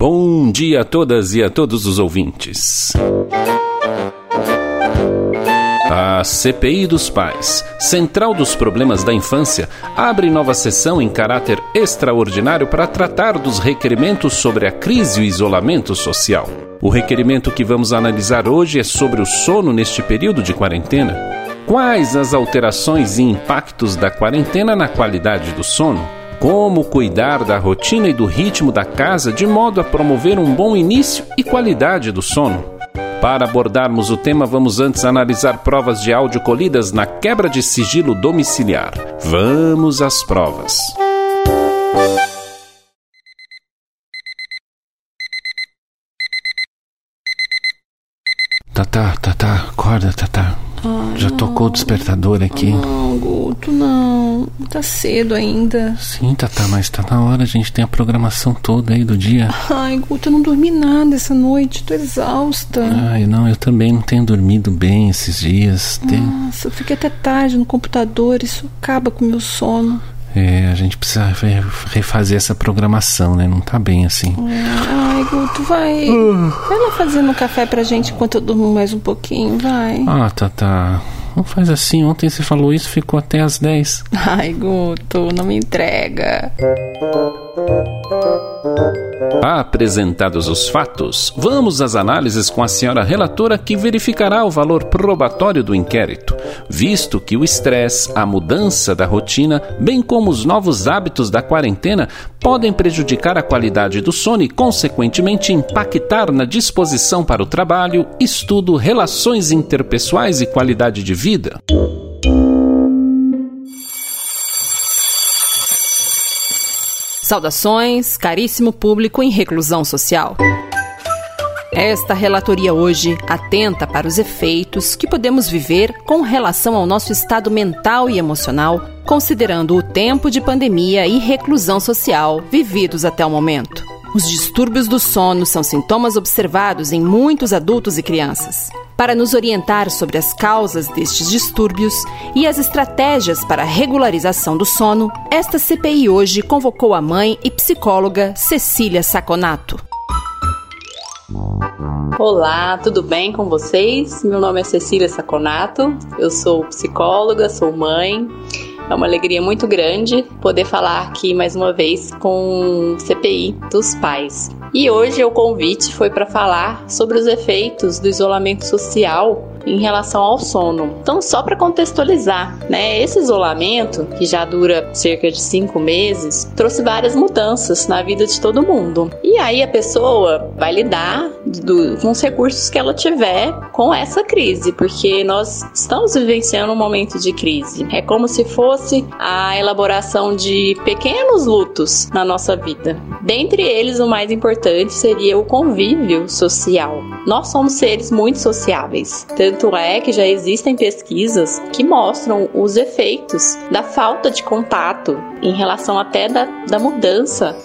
Bom dia a todas e a todos os ouvintes. A CPI dos Pais, Central dos Problemas da Infância, abre nova sessão em caráter extraordinário para tratar dos requerimentos sobre a crise e o isolamento social. O requerimento que vamos analisar hoje é sobre o sono neste período de quarentena. Quais as alterações e impactos da quarentena na qualidade do sono? Como cuidar da rotina e do ritmo da casa de modo a promover um bom início e qualidade do sono? Para abordarmos o tema, vamos antes analisar provas de áudio colhidas na quebra de sigilo domiciliar. Vamos às provas. Tatá, Tatá, acorda, Tatá. Ai, Já tocou o despertador aqui. Não, Guto, não. Tá cedo ainda. Sim, Tatá, mas tá na hora, a gente tem a programação toda aí do dia. Ai, Guto, eu não dormi nada essa noite. Tô exausta. Ai, não, eu também não tenho dormido bem esses dias. Tem... Nossa, eu fiquei até tarde no computador. Isso acaba com o meu sono. É, a gente precisa re- refazer essa programação, né? Não tá bem assim. É, Ai, Guto, vai. Vai lá fazendo um café pra gente enquanto eu durmo mais um pouquinho, vai. Ah, Tatá, não faz assim. Ontem você falou isso, ficou até às 10. Ai, Guto, não me entrega. Apresentados os fatos, vamos às análises com a senhora relatora que verificará o valor probatório do inquérito, visto que o estresse, a mudança da rotina, bem como os novos hábitos da quarentena podem prejudicar a qualidade do sono e, consequentemente, impactar na disposição para o trabalho, estudo, relações interpessoais e qualidade de vida. Saudações, caríssimo público em reclusão social. Esta relatoria hoje atenta para os efeitos que podemos viver com relação ao nosso estado mental e emocional, considerando o tempo de pandemia e reclusão social vividos até o momento. Os distúrbios do sono são sintomas observados em muitos adultos e crianças. Para nos orientar sobre as causas destes distúrbios e as estratégias para a regularização do sono, esta CPI hoje convocou a mãe e psicóloga Cecília Saconato. Olá, tudo bem com vocês? Meu nome é Cecília Saconato, eu sou psicóloga, sou mãe. É uma alegria muito grande poder falar aqui mais uma vez com CPI dos pais. E hoje o convite foi para falar sobre os efeitos do isolamento social em relação ao sono. Então, só para contextualizar, né, esse isolamento, que já dura cerca de cinco meses, trouxe várias mudanças na vida de todo mundo. E aí a pessoa vai lidar do, com os recursos que ela tiver com essa crise, porque nós estamos vivenciando um momento de crise. É como se fosse a elaboração de pequenos lutos na nossa vida. Dentre eles, o mais importante seria o convívio social. Nós somos seres muito sociáveis. Tanto é que já existem pesquisas que mostram os efeitos da falta de contato em relação até da, da mudança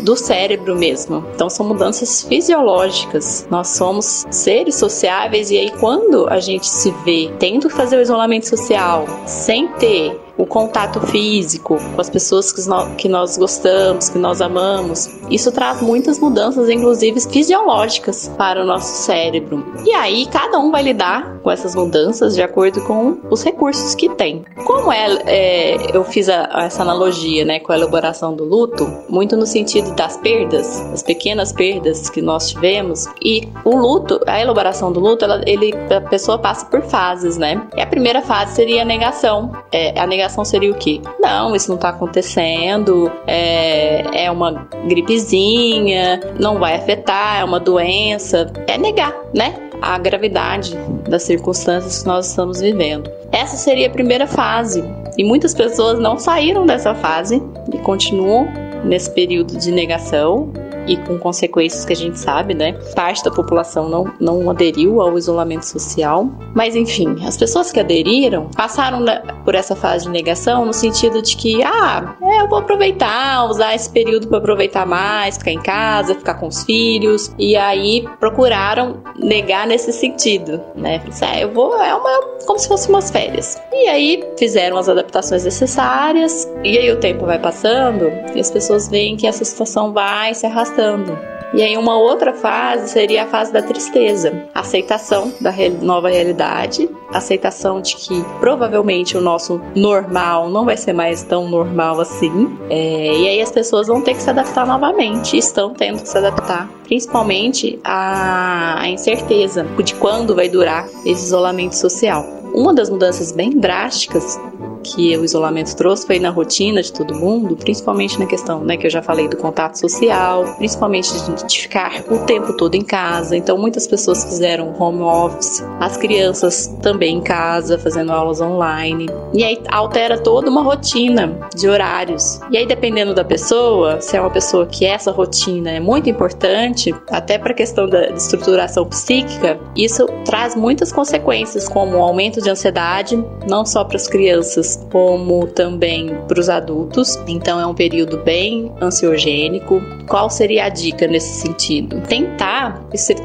do cérebro mesmo. Então são mudanças fisiológicas. Nós somos seres sociáveis e aí quando a gente se vê tendo que fazer o isolamento social sem ter o contato físico com as pessoas que nós, que nós gostamos, que nós amamos, isso traz muitas mudanças, inclusive fisiológicas, para o nosso cérebro. E aí, cada um vai lidar com essas mudanças de acordo com os recursos que tem. Como é, é eu fiz a, essa analogia né, com a elaboração do luto, muito no sentido das perdas, as pequenas perdas que nós tivemos, e o luto, a elaboração do luto, ela, ele, a pessoa passa por fases, né? E a primeira fase seria a negação. É, a negação seria o quê? Não, isso não tá acontecendo, é, é uma gripezinha, não vai afetar, é uma doença. É negar, né? A gravidade das circunstâncias que nós estamos vivendo. Essa seria a primeira fase. E muitas pessoas não saíram dessa fase e continuam nesse período de negação e com consequências que a gente sabe, né? Parte da população não, não aderiu ao isolamento social. Mas enfim, as pessoas que aderiram passaram por essa fase de negação no sentido de que, ah, é, eu vou aproveitar, usar esse período para aproveitar mais, ficar em casa, ficar com os filhos. E aí procuraram negar nesse sentido, né? É, eu vou, é uma, como se fosse umas férias. E aí fizeram as adaptações necessárias, e aí o tempo vai passando e as pessoas veem que essa situação vai se arrastando. E aí uma outra fase seria a fase da tristeza, aceitação da nova realidade, aceitação de que provavelmente o nosso normal não vai ser mais tão normal assim. É, e aí as pessoas vão ter que se adaptar novamente, estão tendo que se adaptar, principalmente a, a incerteza de quando vai durar esse isolamento social. Uma das mudanças bem drásticas que o isolamento trouxe foi na rotina de todo mundo, principalmente na questão, né, que eu já falei do contato social, principalmente de ficar o tempo todo em casa. Então, muitas pessoas fizeram home office, as crianças também em casa, fazendo aulas online. E aí altera toda uma rotina de horários. E aí, dependendo da pessoa, se é uma pessoa que essa rotina é muito importante, até para a questão da estruturação psíquica, isso traz muitas consequências, como aumento de ansiedade, não só para as crianças, como também para os adultos. Então é um período bem ansiogênico. Qual seria a dica nesse sentido? Tentar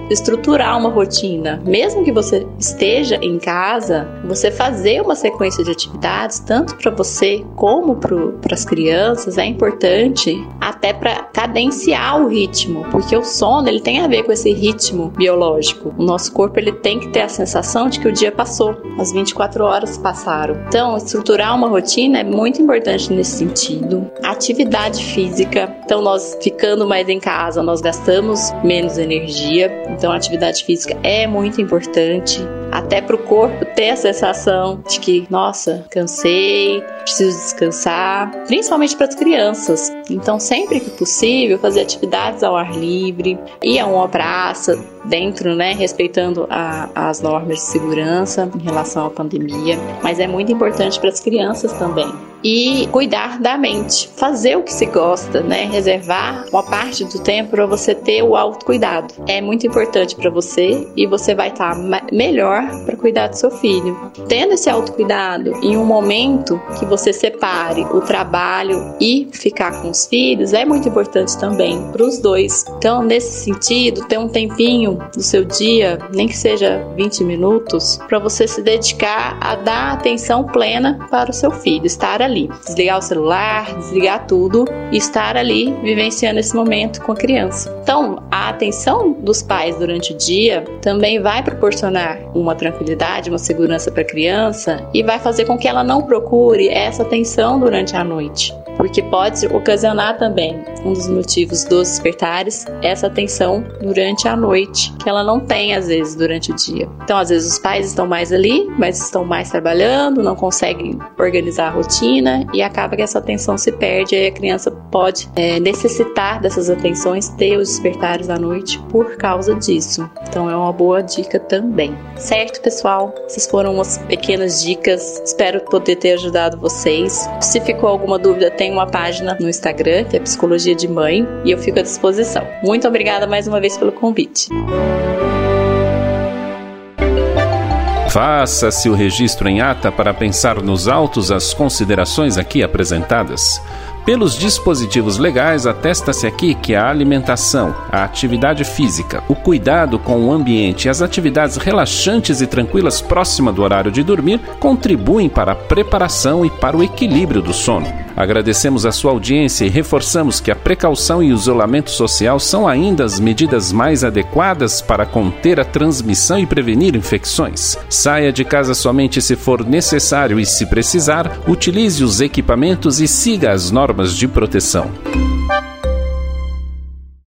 estruturar uma rotina, mesmo que você esteja em casa, você fazer uma sequência de atividades tanto para você como para as crianças é importante até para cadenciar o ritmo, porque o sono ele tem a ver com esse ritmo biológico. O nosso corpo ele tem que ter a sensação de que o dia passou, as 24 horas passaram. Então, estruturar estruturar uma rotina é muito importante nesse sentido. Atividade física. Então, nós ficando mais em casa, nós gastamos menos energia. Então, atividade física é muito importante. Até para o corpo ter a sensação de que, nossa, cansei, preciso descansar, principalmente para as crianças. Então, sempre que possível, fazer atividades ao ar livre, ir a uma praça, dentro, né, respeitando a, as normas de segurança em relação à pandemia, mas é muito importante para as crianças também e cuidar da mente, fazer o que se gosta, né? Reservar uma parte do tempo para você ter o autocuidado. É muito importante para você e você vai estar tá melhor para cuidar do seu filho. Tendo esse autocuidado em um momento que você separe o trabalho e ficar com os filhos, é muito importante também para os dois. Então, nesse sentido, ter um tempinho do seu dia, nem que seja 20 minutos, para você se dedicar a dar atenção plena para o seu filho, estar ali ali. Desligar o celular, desligar tudo e estar ali vivenciando esse momento com a criança. Então, a atenção dos pais durante o dia também vai proporcionar uma tranquilidade, uma segurança para a criança e vai fazer com que ela não procure essa atenção durante a noite porque pode ocasionar também um dos motivos dos despertares essa tensão durante a noite, que ela não tem às vezes durante o dia. Então, às vezes os pais estão mais ali, mas estão mais trabalhando, não conseguem organizar a rotina e acaba que essa atenção se perde e a criança pode é, necessitar dessas atenções, ter os despertares à noite por causa disso. Então, é uma boa dica também. Certo, pessoal? Essas foram umas pequenas dicas. Espero poder ter ajudado vocês. Se ficou alguma dúvida, tem tem uma página no Instagram, que é Psicologia de Mãe, e eu fico à disposição. Muito obrigada mais uma vez pelo convite. Faça-se o registro em ata para pensar nos autos as considerações aqui apresentadas. Pelos dispositivos legais, atesta-se aqui que a alimentação, a atividade física, o cuidado com o ambiente e as atividades relaxantes e tranquilas próxima do horário de dormir contribuem para a preparação e para o equilíbrio do sono. Agradecemos a sua audiência e reforçamos que a precaução e o isolamento social são ainda as medidas mais adequadas para conter a transmissão e prevenir infecções. Saia de casa somente se for necessário e, se precisar, utilize os equipamentos e siga as normas de proteção.